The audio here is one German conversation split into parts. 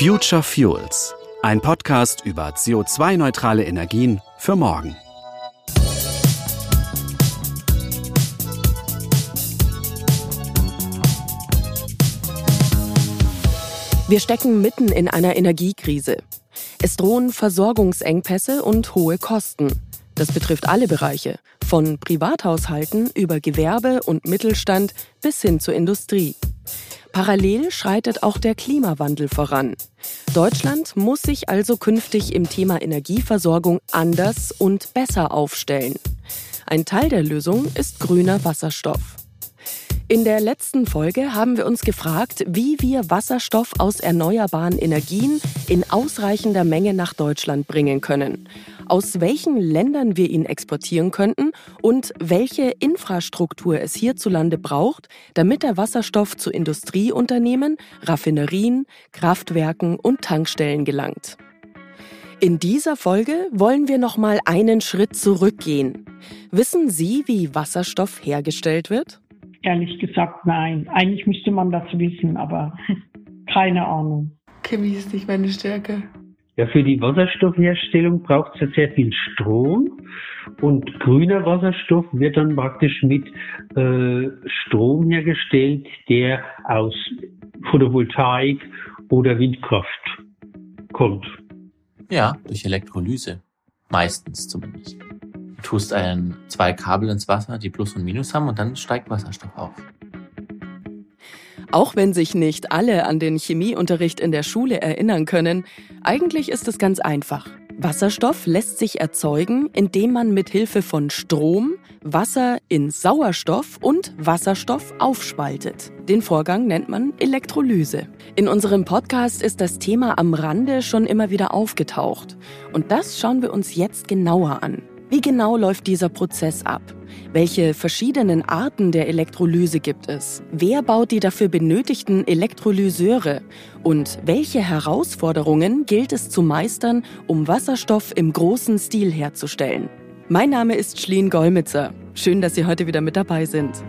Future Fuels, ein Podcast über CO2-neutrale Energien für morgen. Wir stecken mitten in einer Energiekrise. Es drohen Versorgungsengpässe und hohe Kosten. Das betrifft alle Bereiche, von Privathaushalten über Gewerbe und Mittelstand bis hin zur Industrie. Parallel schreitet auch der Klimawandel voran. Deutschland muss sich also künftig im Thema Energieversorgung anders und besser aufstellen. Ein Teil der Lösung ist grüner Wasserstoff. In der letzten Folge haben wir uns gefragt, wie wir Wasserstoff aus erneuerbaren Energien in ausreichender Menge nach Deutschland bringen können, aus welchen Ländern wir ihn exportieren könnten und welche Infrastruktur es hierzulande braucht, damit der Wasserstoff zu Industrieunternehmen, Raffinerien, Kraftwerken und Tankstellen gelangt. In dieser Folge wollen wir noch mal einen Schritt zurückgehen. Wissen Sie, wie Wasserstoff hergestellt wird? Ehrlich gesagt, nein. Eigentlich müsste man das wissen, aber keine Ahnung. Chemie ist nicht meine Stärke. Ja, für die Wasserstoffherstellung braucht es ja sehr viel Strom und grüner Wasserstoff wird dann praktisch mit äh, Strom hergestellt, der aus Photovoltaik oder Windkraft kommt. Ja, durch Elektrolyse. Meistens zumindest. Du tust ein, zwei Kabel ins Wasser, die Plus und Minus haben und dann steigt Wasserstoff auf. Auch wenn sich nicht alle an den Chemieunterricht in der Schule erinnern können, eigentlich ist es ganz einfach. Wasserstoff lässt sich erzeugen, indem man mit Hilfe von Strom Wasser in Sauerstoff und Wasserstoff aufspaltet. Den Vorgang nennt man Elektrolyse. In unserem Podcast ist das Thema am Rande schon immer wieder aufgetaucht. Und das schauen wir uns jetzt genauer an. Wie genau läuft dieser Prozess ab? Welche verschiedenen Arten der Elektrolyse gibt es? Wer baut die dafür benötigten Elektrolyseure? Und welche Herausforderungen gilt es zu meistern, um Wasserstoff im großen Stil herzustellen? Mein Name ist Schlien Golmitzer. Schön, dass Sie heute wieder mit dabei sind.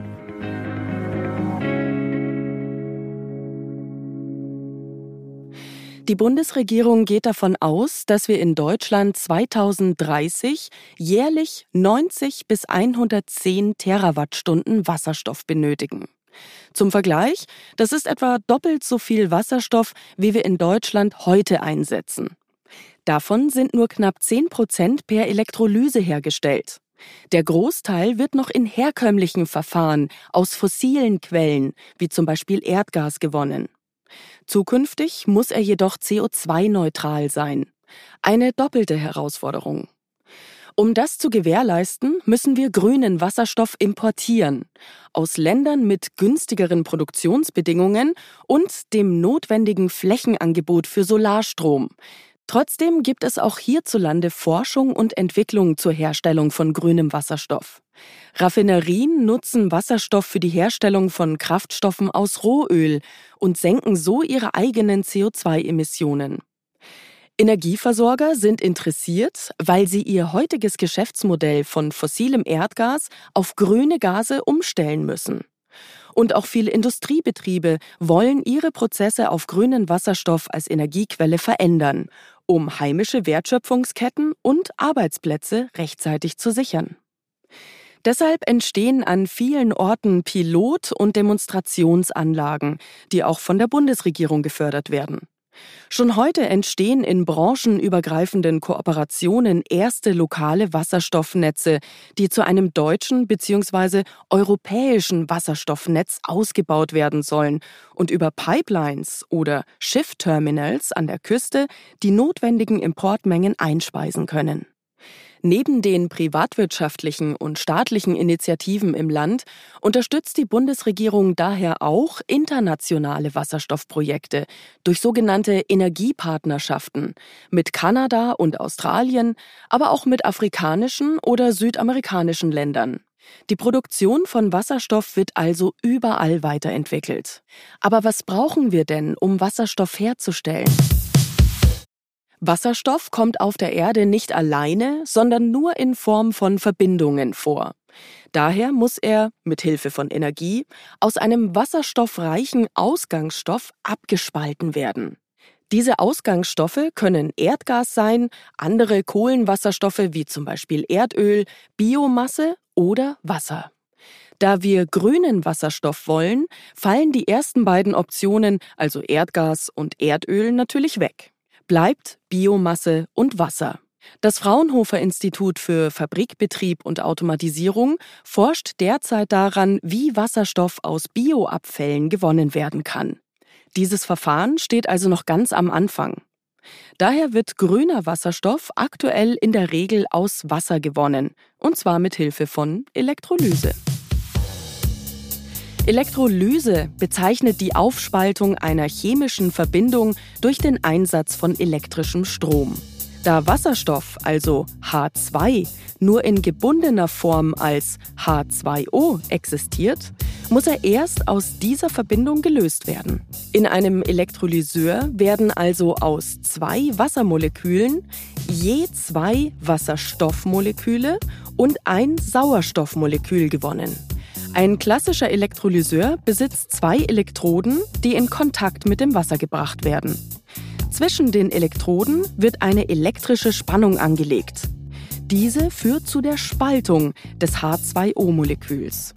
Die Bundesregierung geht davon aus, dass wir in Deutschland 2030 jährlich 90 bis 110 Terawattstunden Wasserstoff benötigen. Zum Vergleich, das ist etwa doppelt so viel Wasserstoff, wie wir in Deutschland heute einsetzen. Davon sind nur knapp 10 Prozent per Elektrolyse hergestellt. Der Großteil wird noch in herkömmlichen Verfahren aus fossilen Quellen, wie zum Beispiel Erdgas, gewonnen. Zukünftig muss er jedoch CO2-neutral sein. Eine doppelte Herausforderung. Um das zu gewährleisten, müssen wir grünen Wasserstoff importieren, aus Ländern mit günstigeren Produktionsbedingungen und dem notwendigen Flächenangebot für Solarstrom. Trotzdem gibt es auch hierzulande Forschung und Entwicklung zur Herstellung von grünem Wasserstoff. Raffinerien nutzen Wasserstoff für die Herstellung von Kraftstoffen aus Rohöl und senken so ihre eigenen CO2-Emissionen. Energieversorger sind interessiert, weil sie ihr heutiges Geschäftsmodell von fossilem Erdgas auf grüne Gase umstellen müssen. Und auch viele Industriebetriebe wollen ihre Prozesse auf grünen Wasserstoff als Energiequelle verändern, um heimische Wertschöpfungsketten und Arbeitsplätze rechtzeitig zu sichern. Deshalb entstehen an vielen Orten Pilot- und Demonstrationsanlagen, die auch von der Bundesregierung gefördert werden. Schon heute entstehen in branchenübergreifenden Kooperationen erste lokale Wasserstoffnetze, die zu einem deutschen bzw. europäischen Wasserstoffnetz ausgebaut werden sollen und über Pipelines oder Schiffterminals an der Küste die notwendigen Importmengen einspeisen können. Neben den privatwirtschaftlichen und staatlichen Initiativen im Land unterstützt die Bundesregierung daher auch internationale Wasserstoffprojekte durch sogenannte Energiepartnerschaften mit Kanada und Australien, aber auch mit afrikanischen oder südamerikanischen Ländern. Die Produktion von Wasserstoff wird also überall weiterentwickelt. Aber was brauchen wir denn, um Wasserstoff herzustellen? Wasserstoff kommt auf der Erde nicht alleine, sondern nur in Form von Verbindungen vor. Daher muss er, mit Hilfe von Energie, aus einem wasserstoffreichen Ausgangsstoff abgespalten werden. Diese Ausgangsstoffe können Erdgas sein, andere Kohlenwasserstoffe wie zum Beispiel Erdöl, Biomasse oder Wasser. Da wir grünen Wasserstoff wollen, fallen die ersten beiden Optionen, also Erdgas und Erdöl, natürlich weg. Bleibt Biomasse und Wasser. Das Fraunhofer Institut für Fabrikbetrieb und Automatisierung forscht derzeit daran, wie Wasserstoff aus Bioabfällen gewonnen werden kann. Dieses Verfahren steht also noch ganz am Anfang. Daher wird grüner Wasserstoff aktuell in der Regel aus Wasser gewonnen, und zwar mit Hilfe von Elektrolyse. Elektrolyse bezeichnet die Aufspaltung einer chemischen Verbindung durch den Einsatz von elektrischem Strom. Da Wasserstoff, also H2, nur in gebundener Form als H2O existiert, muss er erst aus dieser Verbindung gelöst werden. In einem Elektrolyseur werden also aus zwei Wassermolekülen je zwei Wasserstoffmoleküle und ein Sauerstoffmolekül gewonnen. Ein klassischer Elektrolyseur besitzt zwei Elektroden, die in Kontakt mit dem Wasser gebracht werden. Zwischen den Elektroden wird eine elektrische Spannung angelegt. Diese führt zu der Spaltung des H2O-Moleküls.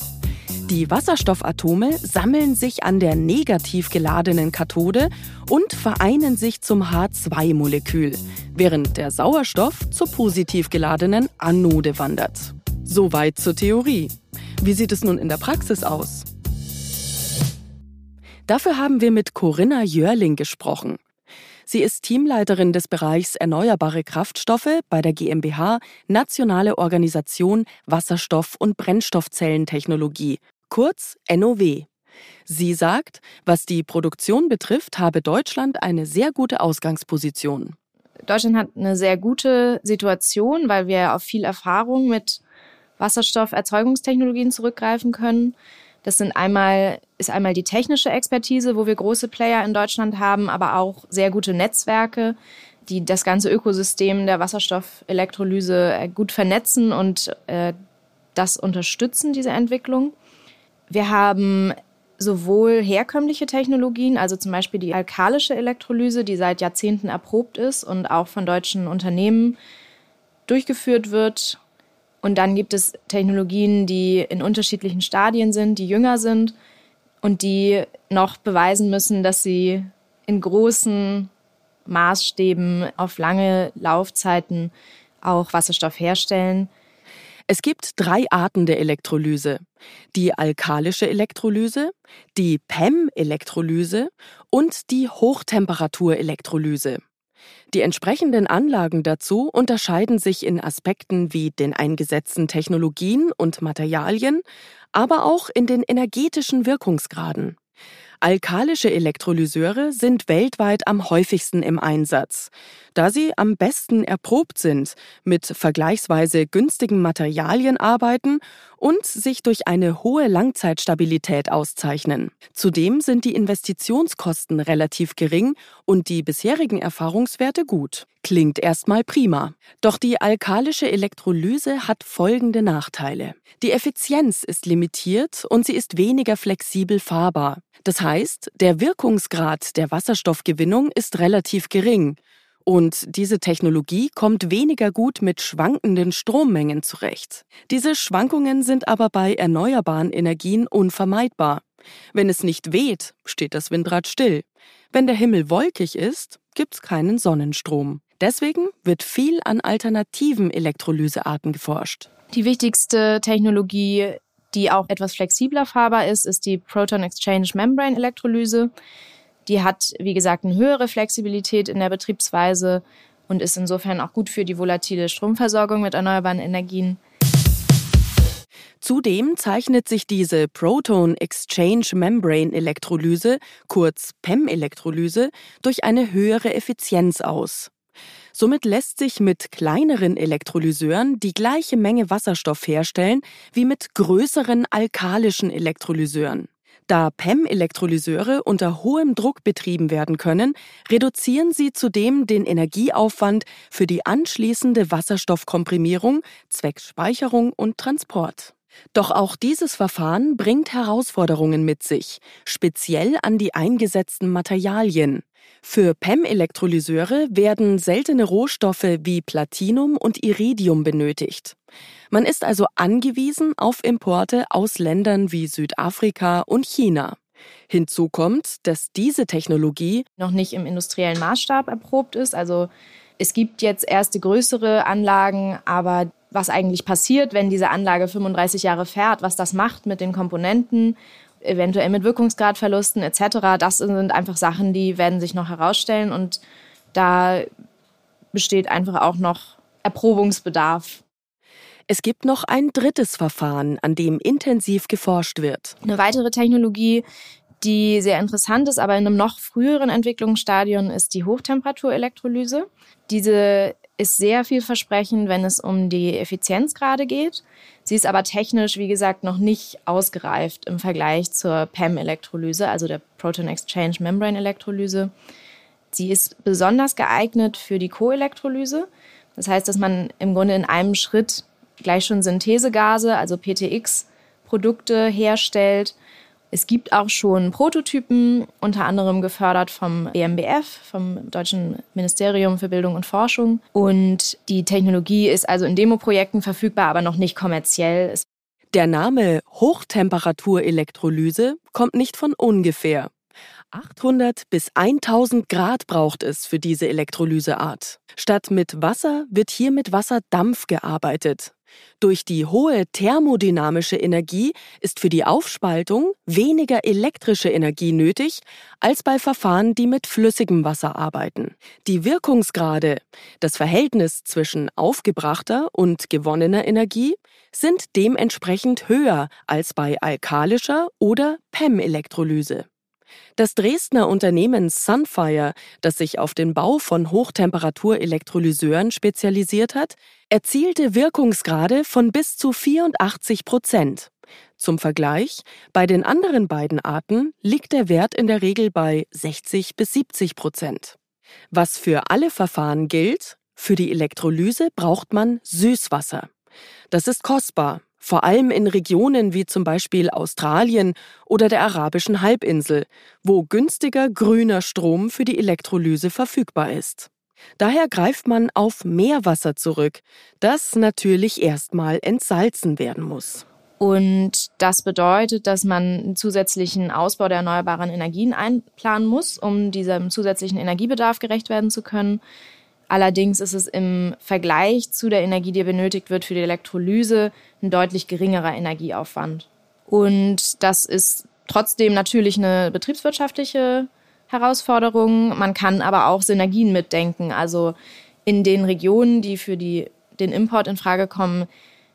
Die Wasserstoffatome sammeln sich an der negativ geladenen Kathode und vereinen sich zum H2-Molekül, während der Sauerstoff zur positiv geladenen Anode wandert. Soweit zur Theorie. Wie sieht es nun in der Praxis aus? Dafür haben wir mit Corinna Jörling gesprochen. Sie ist Teamleiterin des Bereichs Erneuerbare Kraftstoffe bei der GmbH Nationale Organisation Wasserstoff- und Brennstoffzellentechnologie, kurz NOW. Sie sagt, was die Produktion betrifft, habe Deutschland eine sehr gute Ausgangsposition. Deutschland hat eine sehr gute Situation, weil wir auf viel Erfahrung mit Wasserstofferzeugungstechnologien zurückgreifen können. Das sind einmal, ist einmal die technische Expertise, wo wir große Player in Deutschland haben, aber auch sehr gute Netzwerke, die das ganze Ökosystem der Wasserstoffelektrolyse äh, gut vernetzen und äh, das unterstützen, diese Entwicklung. Wir haben sowohl herkömmliche Technologien, also zum Beispiel die alkalische Elektrolyse, die seit Jahrzehnten erprobt ist und auch von deutschen Unternehmen durchgeführt wird, und dann gibt es Technologien, die in unterschiedlichen Stadien sind, die jünger sind und die noch beweisen müssen, dass sie in großen Maßstäben auf lange Laufzeiten auch Wasserstoff herstellen. Es gibt drei Arten der Elektrolyse. Die alkalische Elektrolyse, die PEM-Elektrolyse und die Hochtemperaturelektrolyse. Die entsprechenden Anlagen dazu unterscheiden sich in Aspekten wie den eingesetzten Technologien und Materialien, aber auch in den energetischen Wirkungsgraden. Alkalische Elektrolyseure sind weltweit am häufigsten im Einsatz, da sie am besten erprobt sind, mit vergleichsweise günstigen Materialien arbeiten und sich durch eine hohe Langzeitstabilität auszeichnen. Zudem sind die Investitionskosten relativ gering und die bisherigen Erfahrungswerte gut. Klingt erstmal prima. Doch die alkalische Elektrolyse hat folgende Nachteile. Die Effizienz ist limitiert und sie ist weniger flexibel fahrbar. Das heißt, der Wirkungsgrad der Wasserstoffgewinnung ist relativ gering. Und diese Technologie kommt weniger gut mit schwankenden Strommengen zurecht. Diese Schwankungen sind aber bei erneuerbaren Energien unvermeidbar. Wenn es nicht weht, steht das Windrad still. Wenn der Himmel wolkig ist, gibt's keinen Sonnenstrom. Deswegen wird viel an alternativen Elektrolysearten geforscht. Die wichtigste Technologie die auch etwas flexibler fahrbar ist, ist die Proton Exchange Membrane Elektrolyse. Die hat, wie gesagt, eine höhere Flexibilität in der Betriebsweise und ist insofern auch gut für die volatile Stromversorgung mit erneuerbaren Energien. Zudem zeichnet sich diese Proton Exchange Membrane Elektrolyse, kurz PEM-Elektrolyse, durch eine höhere Effizienz aus. Somit lässt sich mit kleineren Elektrolyseuren die gleiche Menge Wasserstoff herstellen wie mit größeren alkalischen Elektrolyseuren. Da PEM-Elektrolyseure unter hohem Druck betrieben werden können, reduzieren sie zudem den Energieaufwand für die anschließende Wasserstoffkomprimierung, Zweckspeicherung und Transport. Doch auch dieses Verfahren bringt Herausforderungen mit sich, speziell an die eingesetzten Materialien. Für PEM-Elektrolyseure werden seltene Rohstoffe wie Platinum und Iridium benötigt. Man ist also angewiesen auf Importe aus Ländern wie Südafrika und China. Hinzu kommt, dass diese Technologie noch nicht im industriellen Maßstab erprobt ist. Also es gibt jetzt erste größere Anlagen, aber was eigentlich passiert, wenn diese Anlage 35 Jahre fährt, was das macht mit den Komponenten, eventuell mit Wirkungsgradverlusten etc. Das sind einfach Sachen, die werden sich noch herausstellen und da besteht einfach auch noch Erprobungsbedarf. Es gibt noch ein drittes Verfahren, an dem intensiv geforscht wird. Eine weitere Technologie, die sehr interessant ist, aber in einem noch früheren Entwicklungsstadium, ist die Hochtemperaturelektrolyse. Diese ist sehr vielversprechend, wenn es um die Effizienzgrade geht. Sie ist aber technisch, wie gesagt, noch nicht ausgereift im Vergleich zur PEM-Elektrolyse, also der Proton Exchange Membrane Elektrolyse. Sie ist besonders geeignet für die Koelektrolyse. Das heißt, dass man im Grunde in einem Schritt gleich schon Synthesegase, also PTX-Produkte herstellt es gibt auch schon Prototypen, unter anderem gefördert vom BMBF, vom Deutschen Ministerium für Bildung und Forschung. Und die Technologie ist also in Demoprojekten verfügbar, aber noch nicht kommerziell. Der Name Hochtemperaturelektrolyse kommt nicht von ungefähr. 800 bis 1000 Grad braucht es für diese Elektrolyseart. Statt mit Wasser wird hier mit Wasserdampf gearbeitet. Durch die hohe thermodynamische Energie ist für die Aufspaltung weniger elektrische Energie nötig als bei Verfahren, die mit flüssigem Wasser arbeiten. Die Wirkungsgrade, das Verhältnis zwischen aufgebrachter und gewonnener Energie, sind dementsprechend höher als bei alkalischer oder PEM-Elektrolyse. Das Dresdner Unternehmen Sunfire, das sich auf den Bau von Hochtemperaturelektrolyseuren spezialisiert hat, erzielte Wirkungsgrade von bis zu 84 Prozent. Zum Vergleich, bei den anderen beiden Arten liegt der Wert in der Regel bei 60 bis 70 Prozent. Was für alle Verfahren gilt, für die Elektrolyse braucht man Süßwasser. Das ist kostbar, vor allem in Regionen wie zum Beispiel Australien oder der arabischen Halbinsel, wo günstiger grüner Strom für die Elektrolyse verfügbar ist. Daher greift man auf Meerwasser zurück, das natürlich erstmal entsalzen werden muss. Und das bedeutet, dass man einen zusätzlichen Ausbau der erneuerbaren Energien einplanen muss, um diesem zusätzlichen Energiebedarf gerecht werden zu können. Allerdings ist es im Vergleich zu der Energie, die benötigt wird für die Elektrolyse, ein deutlich geringerer Energieaufwand. Und das ist trotzdem natürlich eine betriebswirtschaftliche Herausforderung. Man kann aber auch Synergien mitdenken. Also in den Regionen, die für die, den Import in Frage kommen,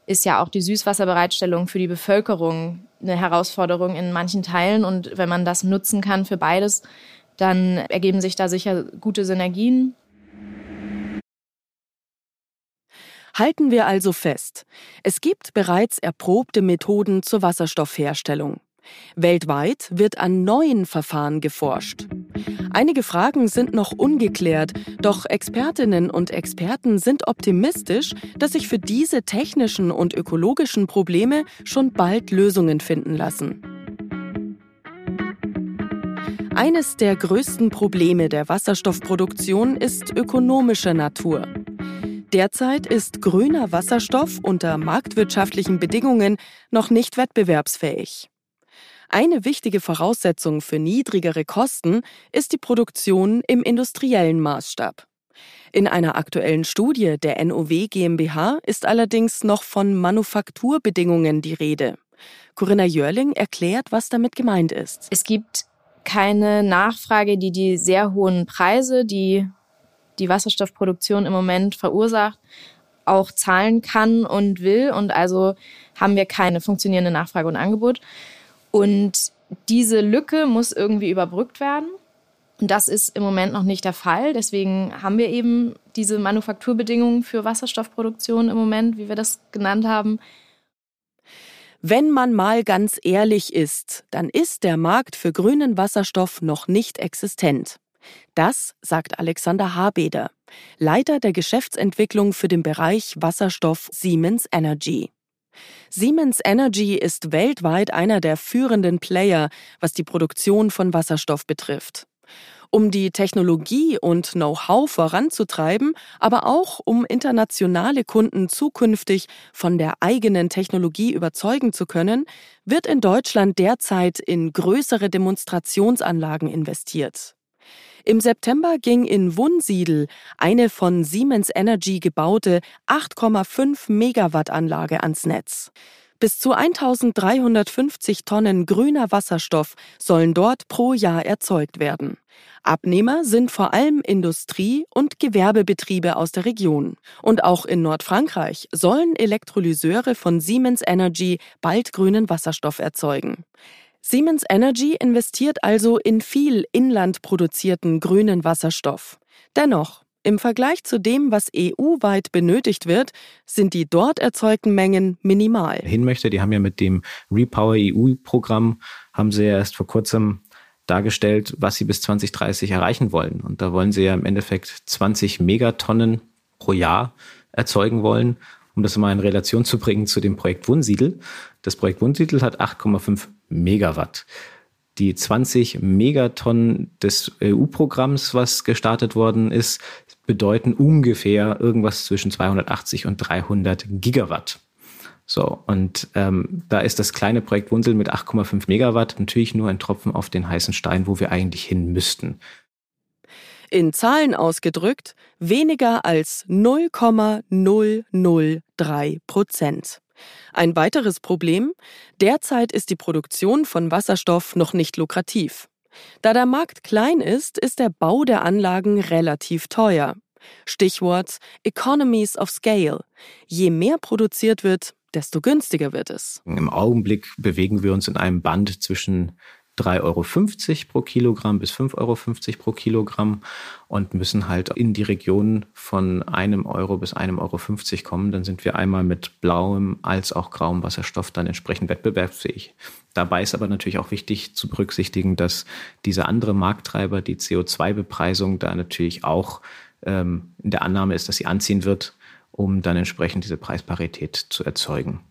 ist ja auch die Süßwasserbereitstellung für die Bevölkerung eine Herausforderung in manchen Teilen. Und wenn man das nutzen kann für beides, dann ergeben sich da sicher gute Synergien. Halten wir also fest, es gibt bereits erprobte Methoden zur Wasserstoffherstellung. Weltweit wird an neuen Verfahren geforscht. Einige Fragen sind noch ungeklärt, doch Expertinnen und Experten sind optimistisch, dass sich für diese technischen und ökologischen Probleme schon bald Lösungen finden lassen. Eines der größten Probleme der Wasserstoffproduktion ist ökonomischer Natur. Derzeit ist grüner Wasserstoff unter marktwirtschaftlichen Bedingungen noch nicht wettbewerbsfähig. Eine wichtige Voraussetzung für niedrigere Kosten ist die Produktion im industriellen Maßstab. In einer aktuellen Studie der NOW GmbH ist allerdings noch von Manufakturbedingungen die Rede. Corinna Jörling erklärt, was damit gemeint ist. Es gibt keine Nachfrage, die die sehr hohen Preise, die die Wasserstoffproduktion im Moment verursacht, auch zahlen kann und will. Und also haben wir keine funktionierende Nachfrage und Angebot. Und diese Lücke muss irgendwie überbrückt werden. Und das ist im Moment noch nicht der Fall. Deswegen haben wir eben diese Manufakturbedingungen für Wasserstoffproduktion im Moment, wie wir das genannt haben. Wenn man mal ganz ehrlich ist, dann ist der Markt für grünen Wasserstoff noch nicht existent. Das sagt Alexander Habeder, Leiter der Geschäftsentwicklung für den Bereich Wasserstoff Siemens Energy. Siemens Energy ist weltweit einer der führenden Player, was die Produktion von Wasserstoff betrifft. Um die Technologie und Know-how voranzutreiben, aber auch um internationale Kunden zukünftig von der eigenen Technologie überzeugen zu können, wird in Deutschland derzeit in größere Demonstrationsanlagen investiert. Im September ging in Wunsiedel eine von Siemens Energy gebaute 8,5 Megawatt Anlage ans Netz. Bis zu 1350 Tonnen grüner Wasserstoff sollen dort pro Jahr erzeugt werden. Abnehmer sind vor allem Industrie- und Gewerbebetriebe aus der Region. Und auch in Nordfrankreich sollen Elektrolyseure von Siemens Energy bald grünen Wasserstoff erzeugen. Siemens Energy investiert also in viel inland produzierten grünen Wasserstoff. Dennoch, im Vergleich zu dem, was EU-weit benötigt wird, sind die dort erzeugten Mengen minimal. Hin möchte, die haben ja mit dem Repower EU-Programm, haben sie ja erst vor kurzem dargestellt, was sie bis 2030 erreichen wollen. Und da wollen sie ja im Endeffekt 20 Megatonnen pro Jahr erzeugen wollen. Um das mal in Relation zu bringen zu dem Projekt Wunsiedel. Das Projekt Wunsiedel hat 8,5 Megawatt die 20 Megatonnen des EU-Programms, was gestartet worden ist, bedeuten ungefähr irgendwas zwischen 280 und 300 Gigawatt. So, und ähm, da ist das kleine Projekt Wunsel mit 8,5 Megawatt natürlich nur ein Tropfen auf den heißen Stein, wo wir eigentlich hin müssten. In Zahlen ausgedrückt weniger als 0,003 Prozent. Ein weiteres Problem, derzeit ist die Produktion von Wasserstoff noch nicht lukrativ. Da der Markt klein ist, ist der Bau der Anlagen relativ teuer. Stichwort Economies of Scale. Je mehr produziert wird, desto günstiger wird es. Im Augenblick bewegen wir uns in einem Band zwischen 3,50 Euro pro Kilogramm bis 5,50 Euro pro Kilogramm und müssen halt in die Region von einem Euro bis einem Euro 50 kommen. Dann sind wir einmal mit blauem als auch grauem Wasserstoff dann entsprechend wettbewerbsfähig. Dabei ist aber natürlich auch wichtig zu berücksichtigen, dass diese andere Markttreiber, die CO2-Bepreisung, da natürlich auch ähm, in der Annahme ist, dass sie anziehen wird, um dann entsprechend diese Preisparität zu erzeugen.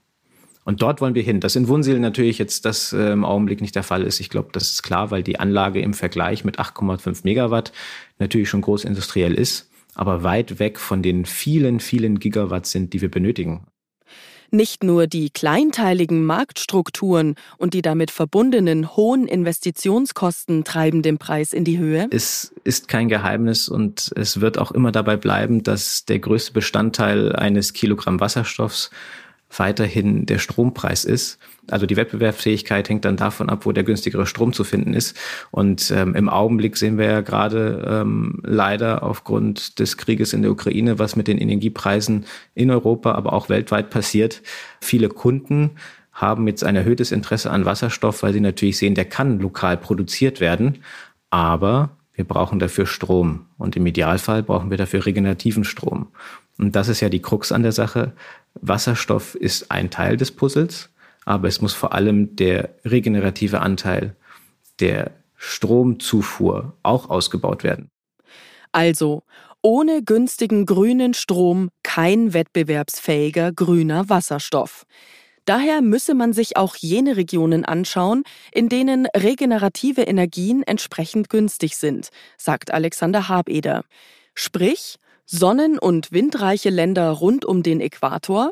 Und dort wollen wir hin. Das in Wunsiedel natürlich jetzt das äh, im Augenblick nicht der Fall ist. Ich glaube, das ist klar, weil die Anlage im Vergleich mit 8,5 Megawatt natürlich schon großindustriell ist, aber weit weg von den vielen, vielen Gigawatt sind, die wir benötigen. Nicht nur die kleinteiligen Marktstrukturen und die damit verbundenen hohen Investitionskosten treiben den Preis in die Höhe. Es ist kein Geheimnis und es wird auch immer dabei bleiben, dass der größte Bestandteil eines Kilogramm Wasserstoffs weiterhin der Strompreis ist. Also die Wettbewerbsfähigkeit hängt dann davon ab, wo der günstigere Strom zu finden ist. Und ähm, im Augenblick sehen wir ja gerade ähm, leider aufgrund des Krieges in der Ukraine, was mit den Energiepreisen in Europa, aber auch weltweit passiert. Viele Kunden haben jetzt ein erhöhtes Interesse an Wasserstoff, weil sie natürlich sehen, der kann lokal produziert werden. Aber wir brauchen dafür Strom. Und im Idealfall brauchen wir dafür regenerativen Strom. Und das ist ja die Krux an der Sache. Wasserstoff ist ein Teil des Puzzles, aber es muss vor allem der regenerative Anteil der Stromzufuhr auch ausgebaut werden. Also, ohne günstigen grünen Strom kein wettbewerbsfähiger grüner Wasserstoff. Daher müsse man sich auch jene Regionen anschauen, in denen regenerative Energien entsprechend günstig sind, sagt Alexander Habeder. Sprich, sonnen- und windreiche Länder rund um den Äquator,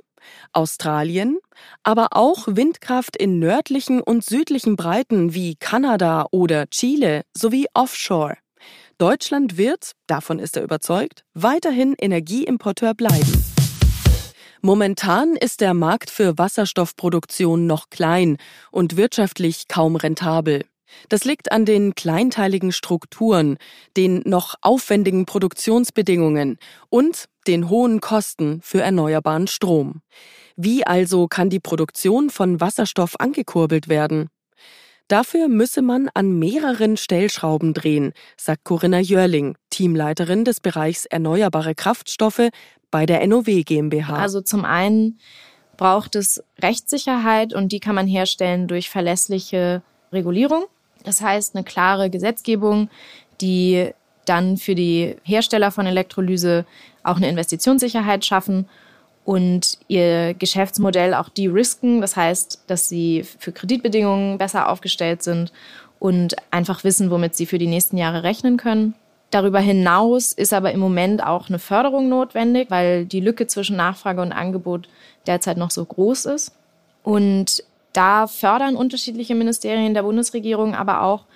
Australien, aber auch Windkraft in nördlichen und südlichen Breiten wie Kanada oder Chile sowie Offshore. Deutschland wird, davon ist er überzeugt, weiterhin Energieimporteur bleiben. Momentan ist der Markt für Wasserstoffproduktion noch klein und wirtschaftlich kaum rentabel. Das liegt an den kleinteiligen Strukturen, den noch aufwendigen Produktionsbedingungen und den hohen Kosten für erneuerbaren Strom. Wie also kann die Produktion von Wasserstoff angekurbelt werden? Dafür müsse man an mehreren Stellschrauben drehen, sagt Corinna Jörling, Teamleiterin des Bereichs Erneuerbare Kraftstoffe bei der NOW GmbH. Also zum einen braucht es Rechtssicherheit und die kann man herstellen durch verlässliche Regulierung. Das heißt, eine klare Gesetzgebung, die dann für die Hersteller von Elektrolyse auch eine Investitionssicherheit schaffen und ihr Geschäftsmodell auch de-risken. Das heißt, dass sie für Kreditbedingungen besser aufgestellt sind und einfach wissen, womit sie für die nächsten Jahre rechnen können. Darüber hinaus ist aber im Moment auch eine Förderung notwendig, weil die Lücke zwischen Nachfrage und Angebot derzeit noch so groß ist. Und da fördern unterschiedliche Ministerien der Bundesregierung aber auch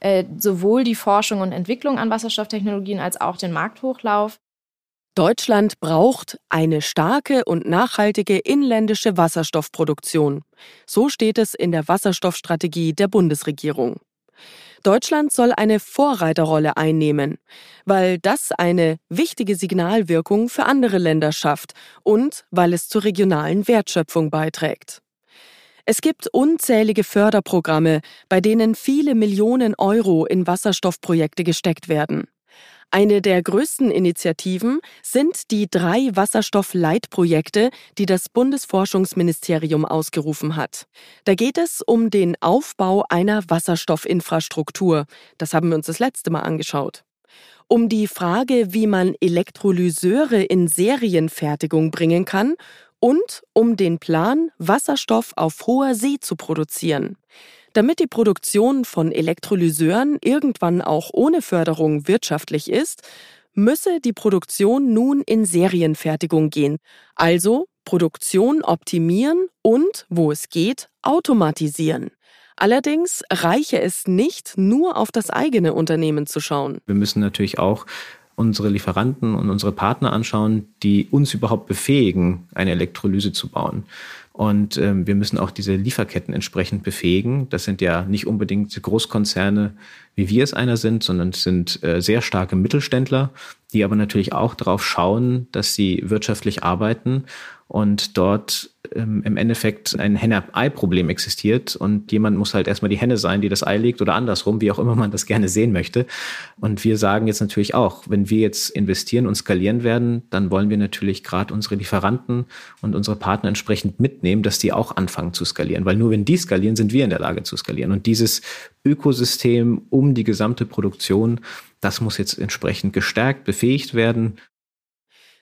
äh, sowohl die Forschung und Entwicklung an Wasserstofftechnologien als auch den Markthochlauf. Deutschland braucht eine starke und nachhaltige inländische Wasserstoffproduktion. So steht es in der Wasserstoffstrategie der Bundesregierung. Deutschland soll eine Vorreiterrolle einnehmen, weil das eine wichtige Signalwirkung für andere Länder schafft und weil es zur regionalen Wertschöpfung beiträgt. Es gibt unzählige Förderprogramme, bei denen viele Millionen Euro in Wasserstoffprojekte gesteckt werden. Eine der größten Initiativen sind die drei Wasserstoffleitprojekte, die das Bundesforschungsministerium ausgerufen hat. Da geht es um den Aufbau einer Wasserstoffinfrastruktur. Das haben wir uns das letzte Mal angeschaut. Um die Frage, wie man Elektrolyseure in Serienfertigung bringen kann und um den Plan, Wasserstoff auf hoher See zu produzieren. Damit die Produktion von Elektrolyseuren irgendwann auch ohne Förderung wirtschaftlich ist, müsse die Produktion nun in Serienfertigung gehen, also Produktion optimieren und, wo es geht, automatisieren. Allerdings reiche es nicht, nur auf das eigene Unternehmen zu schauen. Wir müssen natürlich auch unsere Lieferanten und unsere Partner anschauen, die uns überhaupt befähigen, eine Elektrolyse zu bauen. Und ähm, wir müssen auch diese Lieferketten entsprechend befähigen. Das sind ja nicht unbedingt Großkonzerne, wie wir es einer sind, sondern es sind äh, sehr starke Mittelständler, die aber natürlich auch darauf schauen, dass sie wirtschaftlich arbeiten und dort ähm, im Endeffekt ein Henne-Ei-Problem existiert und jemand muss halt erstmal die Henne sein, die das Ei legt oder andersrum, wie auch immer man das gerne sehen möchte. Und wir sagen jetzt natürlich auch, wenn wir jetzt investieren und skalieren werden, dann wollen wir natürlich gerade unsere Lieferanten und unsere Partner entsprechend mitnehmen, dass die auch anfangen zu skalieren, weil nur wenn die skalieren, sind wir in der Lage zu skalieren. Und dieses Ökosystem um die gesamte Produktion, das muss jetzt entsprechend gestärkt, befähigt werden.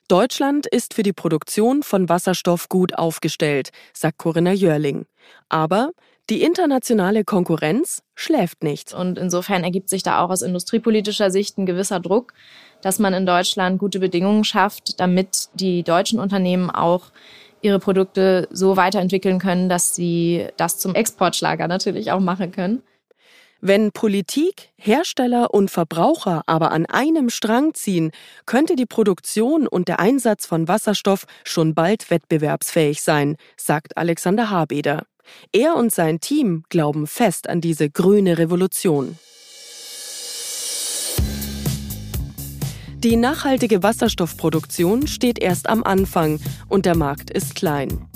Deutschland ist für die Produktion von Wasserstoff gut aufgestellt, sagt Corinna Jörling. Aber die internationale Konkurrenz schläft nicht. Und insofern ergibt sich da auch aus industriepolitischer Sicht ein gewisser Druck, dass man in Deutschland gute Bedingungen schafft, damit die deutschen Unternehmen auch ihre Produkte so weiterentwickeln können, dass sie das zum Exportschlager natürlich auch machen können. Wenn Politik, Hersteller und Verbraucher aber an einem Strang ziehen, könnte die Produktion und der Einsatz von Wasserstoff schon bald wettbewerbsfähig sein, sagt Alexander Habeder. Er und sein Team glauben fest an diese grüne Revolution. Die nachhaltige Wasserstoffproduktion steht erst am Anfang und der Markt ist klein.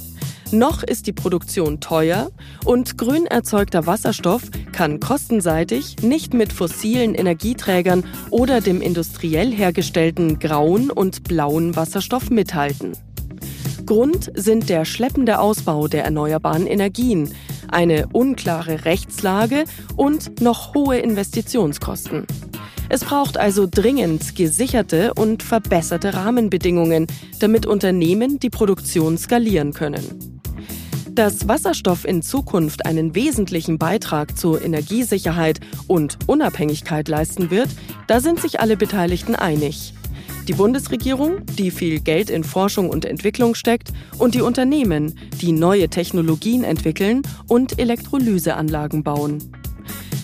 Noch ist die Produktion teuer und grün erzeugter Wasserstoff kann kostenseitig nicht mit fossilen Energieträgern oder dem industriell hergestellten grauen und blauen Wasserstoff mithalten. Grund sind der schleppende Ausbau der erneuerbaren Energien, eine unklare Rechtslage und noch hohe Investitionskosten. Es braucht also dringend gesicherte und verbesserte Rahmenbedingungen, damit Unternehmen die Produktion skalieren können. Dass Wasserstoff in Zukunft einen wesentlichen Beitrag zur Energiesicherheit und Unabhängigkeit leisten wird, da sind sich alle Beteiligten einig. Die Bundesregierung, die viel Geld in Forschung und Entwicklung steckt, und die Unternehmen, die neue Technologien entwickeln und Elektrolyseanlagen bauen.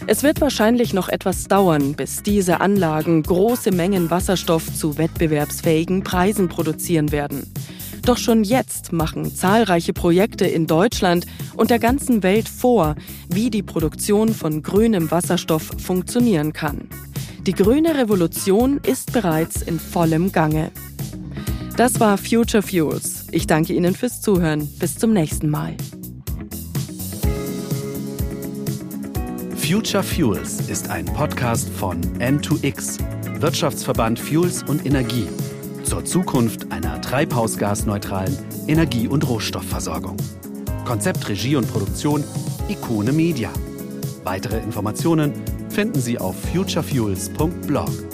Es wird wahrscheinlich noch etwas dauern, bis diese Anlagen große Mengen Wasserstoff zu wettbewerbsfähigen Preisen produzieren werden. Doch schon jetzt machen zahlreiche Projekte in Deutschland und der ganzen Welt vor, wie die Produktion von grünem Wasserstoff funktionieren kann. Die grüne Revolution ist bereits in vollem Gange. Das war Future Fuels. Ich danke Ihnen fürs Zuhören. Bis zum nächsten Mal. Future Fuels ist ein Podcast von N2X, Wirtschaftsverband Fuels und Energie zur Zukunft einer treibhausgasneutralen Energie- und Rohstoffversorgung. Konzept, Regie und Produktion Ikone Media. Weitere Informationen finden Sie auf futurefuels.blog.